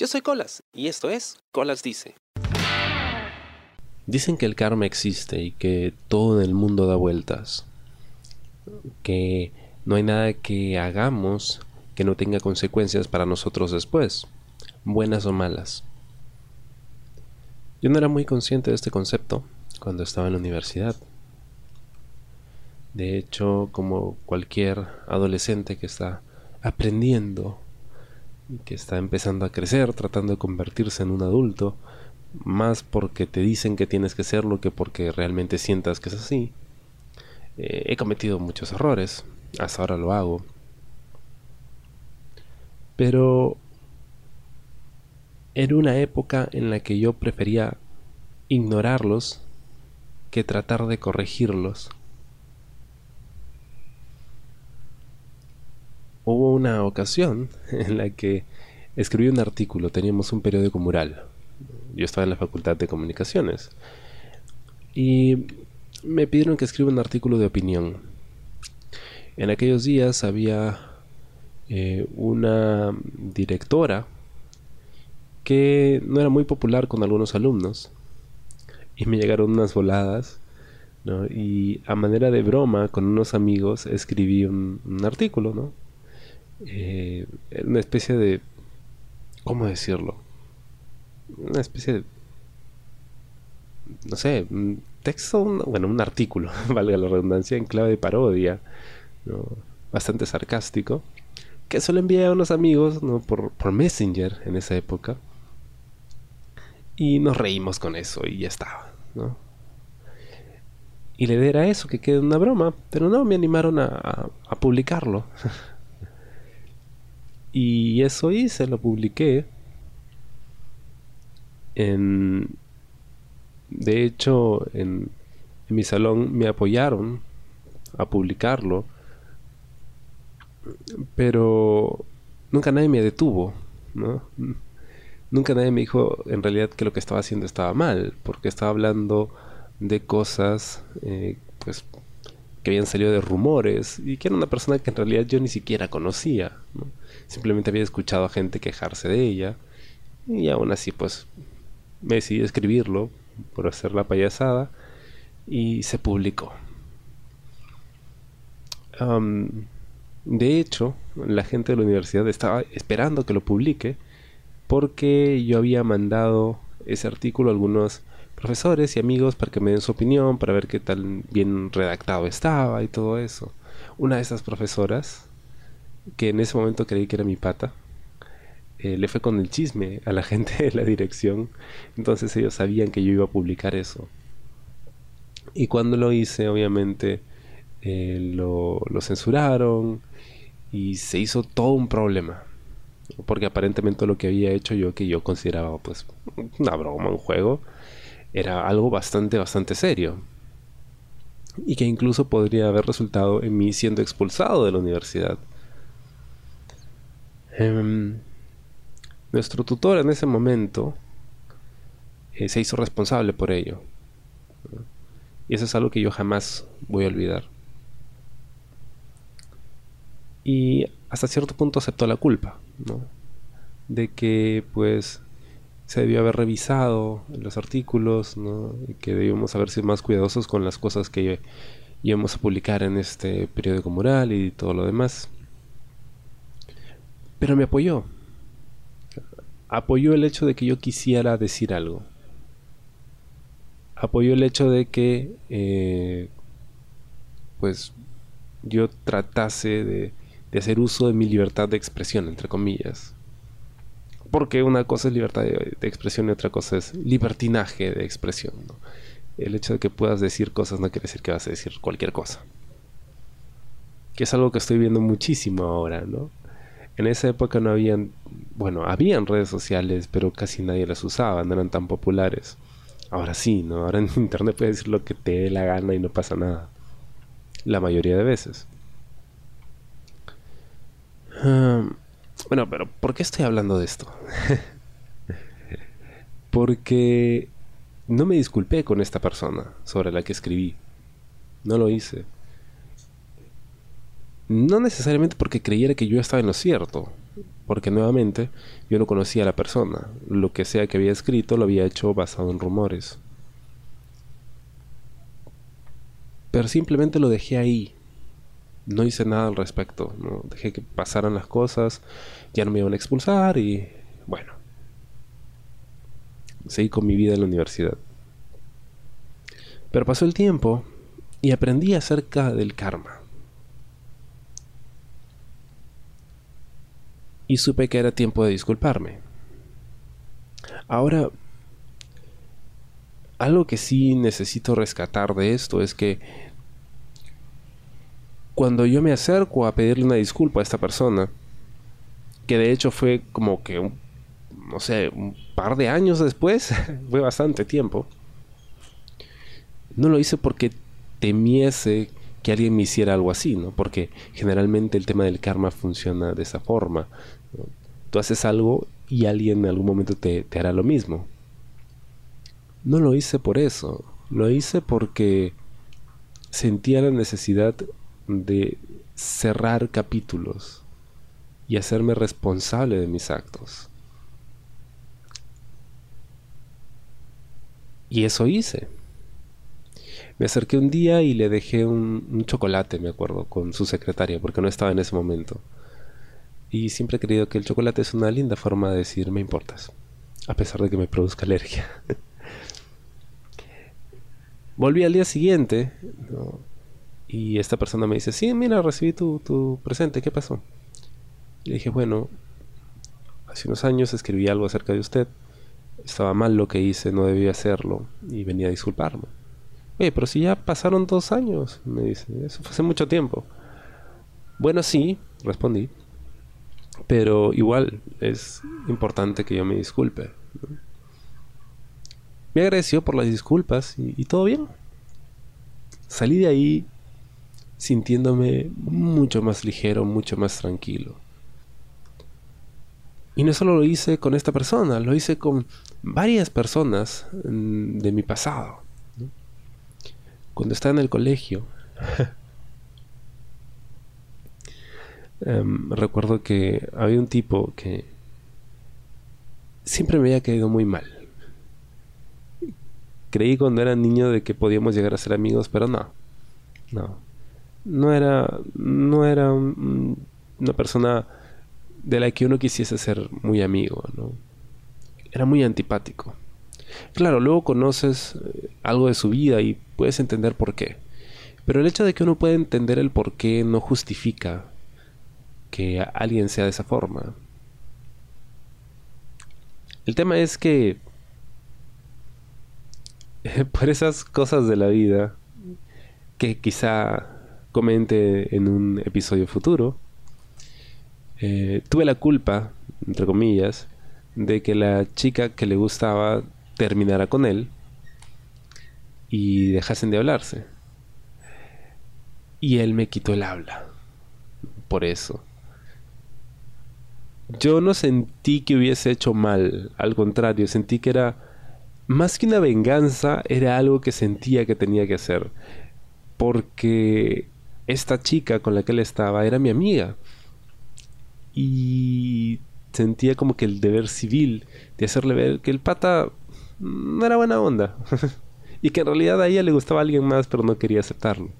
Yo soy Colas y esto es Colas Dice. Dicen que el karma existe y que todo en el mundo da vueltas. Que no hay nada que hagamos que no tenga consecuencias para nosotros después, buenas o malas. Yo no era muy consciente de este concepto cuando estaba en la universidad. De hecho, como cualquier adolescente que está aprendiendo que está empezando a crecer, tratando de convertirse en un adulto, más porque te dicen que tienes que serlo que porque realmente sientas que es así. Eh, he cometido muchos errores, hasta ahora lo hago. Pero era una época en la que yo prefería ignorarlos que tratar de corregirlos. Hubo una ocasión en la que escribí un artículo, teníamos un periódico mural. Yo estaba en la Facultad de Comunicaciones. Y me pidieron que escriba un artículo de opinión. En aquellos días había eh, una directora que no era muy popular con algunos alumnos. Y me llegaron unas voladas. Y a manera de broma con unos amigos escribí un, un artículo, ¿no? Eh, una especie de... ¿Cómo decirlo? Una especie de... No sé, un texto, bueno, un artículo, valga la redundancia, en clave de parodia, bastante sarcástico, que solo envié a unos amigos ¿no? por, por Messenger en esa época. Y nos reímos con eso y ya estaba, ¿no? Y la idea era eso, que quede una broma, pero no me animaron a, a publicarlo. Y eso hice, lo publiqué. En, de hecho, en, en mi salón me apoyaron a publicarlo. Pero nunca nadie me detuvo, ¿no? Nunca nadie me dijo en realidad que lo que estaba haciendo estaba mal, porque estaba hablando de cosas eh, pues que habían salido de rumores y que era una persona que en realidad yo ni siquiera conocía. ¿no? Simplemente había escuchado a gente quejarse de ella. Y aún así, pues, me decidí escribirlo por hacer la payasada. Y se publicó. de hecho, la gente de la universidad estaba esperando que lo publique porque yo había mandado ese artículo a algunos profesores y amigos para que me den su opinión, para ver qué tan bien redactado estaba y todo eso. Una de esas profesoras que en ese momento creí que era mi pata, eh, le fue con el chisme a la gente de la dirección. Entonces ellos sabían que yo iba a publicar eso. Y cuando lo hice, obviamente, eh, lo, lo, censuraron y se hizo todo un problema. Porque aparentemente lo que había hecho yo, que yo consideraba pues una broma, un juego, era algo bastante, bastante serio. Y que incluso podría haber resultado en mí siendo expulsado de la universidad. Em, nuestro tutor en ese momento eh, se hizo responsable por ello. Y eso es algo que yo jamás voy a olvidar. Y hasta cierto punto aceptó la culpa, De que pues se debió haber revisado los artículos, Y que debíamos haber sido más cuidadosos con las cosas que íbamos a publicar en este periódico mural y todo lo demás. Pero me apoyó. Apoyó el hecho de que yo quisiera decir algo. Apoyó el hecho de que, eh, pues, yo tratase de, hacer uso de mi libertad de expresión, entre comillas. Porque una cosa es libertad de, expresión y otra cosa es libertinaje de expresión. El hecho de que puedas decir cosas no quiere decir que vas a decir cualquier cosa. Que es algo que estoy viendo muchísimo ahora, ¿no? En esa época no habían, bueno, habían redes sociales, pero casi nadie las usaba, no eran tan populares. Ahora sí, ¿no? Ahora en internet puedes decir lo que te dé la gana y no pasa nada. La mayoría de veces. bueno, pero ¿por qué estoy hablando de esto? Porque no me disculpé con esta persona sobre la que escribí. No lo hice. No necesariamente porque creyera que yo estaba en lo cierto, porque nuevamente yo no conocía a la persona. Lo que sea que había escrito lo había hecho basado en rumores. Pero simplemente lo dejé ahí. No hice nada al respecto. Dejé que pasaran las cosas. Ya no me iban a expulsar y bueno. Seguí con mi vida en la universidad. Pero pasó el tiempo y aprendí acerca del karma. Y supe que era tiempo de disculparme. Ahora, algo que sí necesito rescatar de esto es que cuando yo me acerco a pedirle una disculpa a esta persona, que de hecho fue como que, un, no sé, un par de años después, fue bastante tiempo, no lo hice porque temiese que alguien me hiciera algo así, ¿no? Porque generalmente el tema del karma funciona de esa forma. Tú haces algo y alguien en algún momento te, hará lo mismo. No lo hice por eso, lo hice porque sentía la necesidad de cerrar capítulos y hacerme responsable de mis actos. Y eso hice. Me acerqué un día y le dejé un, chocolate, me acuerdo, con su secretaria, porque no estaba en ese momento. Y siempre he creído que el chocolate es una linda forma de decir me importas, a pesar de que me produzca alergia. Volví al día siguiente y esta persona me dice, sí, mira, recibí tu, tu presente, ¿qué pasó? Le dije, bueno, hace unos años escribí algo acerca de usted, estaba mal lo que hice, no debía hacerlo y venía a disculparme. Oye, pero si ya pasaron dos años, me dice, eso fue hace mucho tiempo. Bueno, sí, respondí, pero igual es importante que yo me disculpe. Me agradeció por las disculpas y, todo bien. Salí de ahí sintiéndome mucho más ligero, mucho más tranquilo. Y no solo lo hice con esta persona, lo hice con varias personas mm, de mi pasado cuando estaba en el colegio, em, recuerdo que había un tipo que siempre me había caído muy mal. Creí cuando era niño de que podíamos llegar a ser amigos, pero no. No. No era, no era una persona de la que uno quisiese ser muy amigo, ¿no? Era muy antipático. Claro, luego conoces eh, algo de su vida y puedes entender por qué. Pero el hecho de que uno pueda entender el por qué no justifica que alguien sea de esa forma. El tema es que por esas cosas de la vida que quizá comente en un episodio futuro, eh, tuve la culpa, entre comillas, de que la chica que le gustaba terminara con él y dejasen de hablarse. Y él me quitó el habla. Por eso. Yo no sentí que hubiese hecho mal, al contrario, sentí que era más que una venganza, era algo que sentía que tenía que hacer. Porque esta chica con la que él estaba era mi amiga. Y sentía como que el deber civil de hacerle ver que el pata no era buena onda. y que en realidad a ella le gustaba alguien más, pero no quería aceptarlo.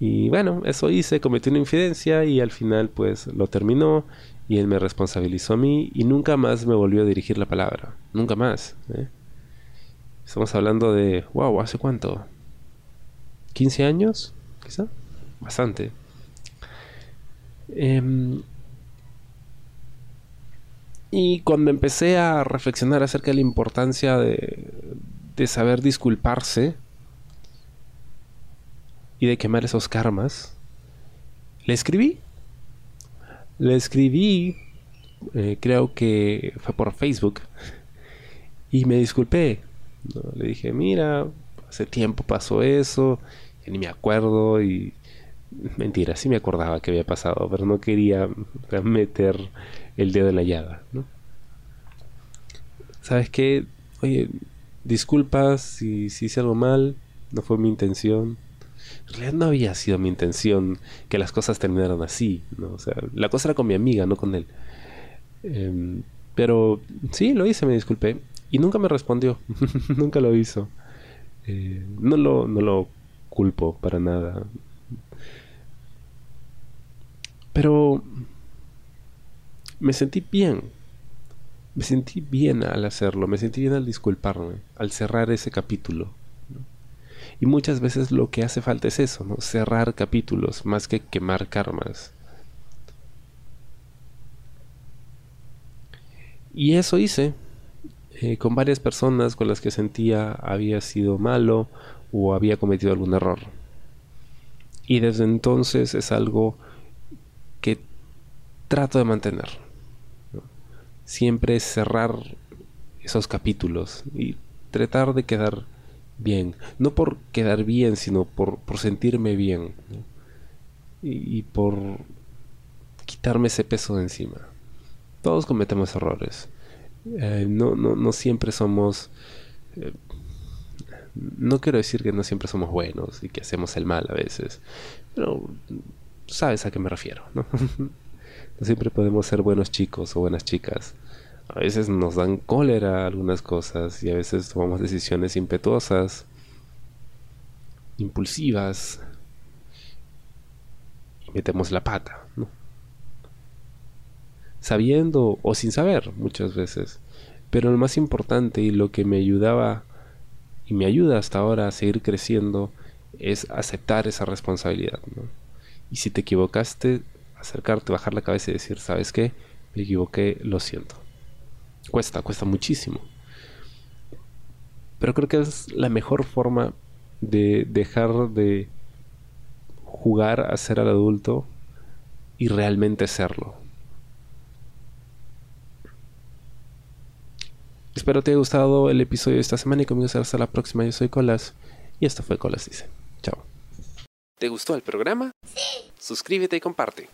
Y bueno, eso hice, cometí una infidencia y al final pues lo terminó y él me responsabilizó a mí y nunca más me volvió a dirigir la palabra. Nunca más. ¿eh? Estamos hablando de, wow, ¿hace cuánto? ¿15 años? Quizá. Bastante. Eh, y cuando empecé a reflexionar acerca de la importancia de, de saber disculparse y de quemar esos karmas, le escribí. Le escribí, eh, creo que fue por Facebook, y me disculpé. Le dije, mira, hace tiempo pasó eso, ya ni me acuerdo, y mentira, sí me acordaba que había pasado, pero no quería meter el dedo en la llaga, ¿no? ¿Sabes qué? Oye, disculpas si, si hice algo mal, no fue mi intención. En realidad no había sido mi intención que las cosas terminaran así, ¿no? O sea, la cosa era con mi amiga, no con él. Em, pero sí, lo hice, me disculpé. Y nunca me respondió, nunca lo hizo. Eh, no, lo, no lo culpo para nada. Pero me sentí bien. Me sentí bien al hacerlo, me sentí bien al disculparme, al cerrar ese capítulo. Y muchas veces lo que hace falta es eso, ¿no? cerrar capítulos más que quemar karmas. Y eso hice eh, con varias personas con las que sentía había sido malo o había cometido algún error. Y desde entonces es algo que trato de mantener. Siempre cerrar esos capítulos y tratar de quedar bien. No por quedar bien, sino por, sentirme bien. Y, por quitarme ese peso de encima. Todos cometemos errores. Eh, no, no, no, siempre somos... Eh, no quiero decir que no siempre somos buenos y que hacemos el mal a veces, pero sabes a qué me refiero, ¿no? no siempre podemos ser buenos chicos o buenas chicas. A veces nos dan cólera algunas cosas y a veces tomamos decisiones impetuosas, impulsivas y metemos la pata, ¿no? Sabiendo o sin saber muchas veces. Pero lo más importante y lo que me ayudaba y me ayuda hasta ahora a seguir creciendo es aceptar esa responsabilidad. Y si te equivocaste, acercarte, bajar la cabeza y decir, ¿sabes qué? Me equivoqué, lo siento. Cuesta, cuesta muchísimo. Pero creo que es la mejor forma de dejar de jugar a ser al adulto y realmente serlo. Espero te haya gustado el episodio de esta semana y conmigo hasta la próxima. Yo soy Colas y esto fue Colas Dice. Chao. ¿Te gustó el programa? Sí. Suscríbete y comparte.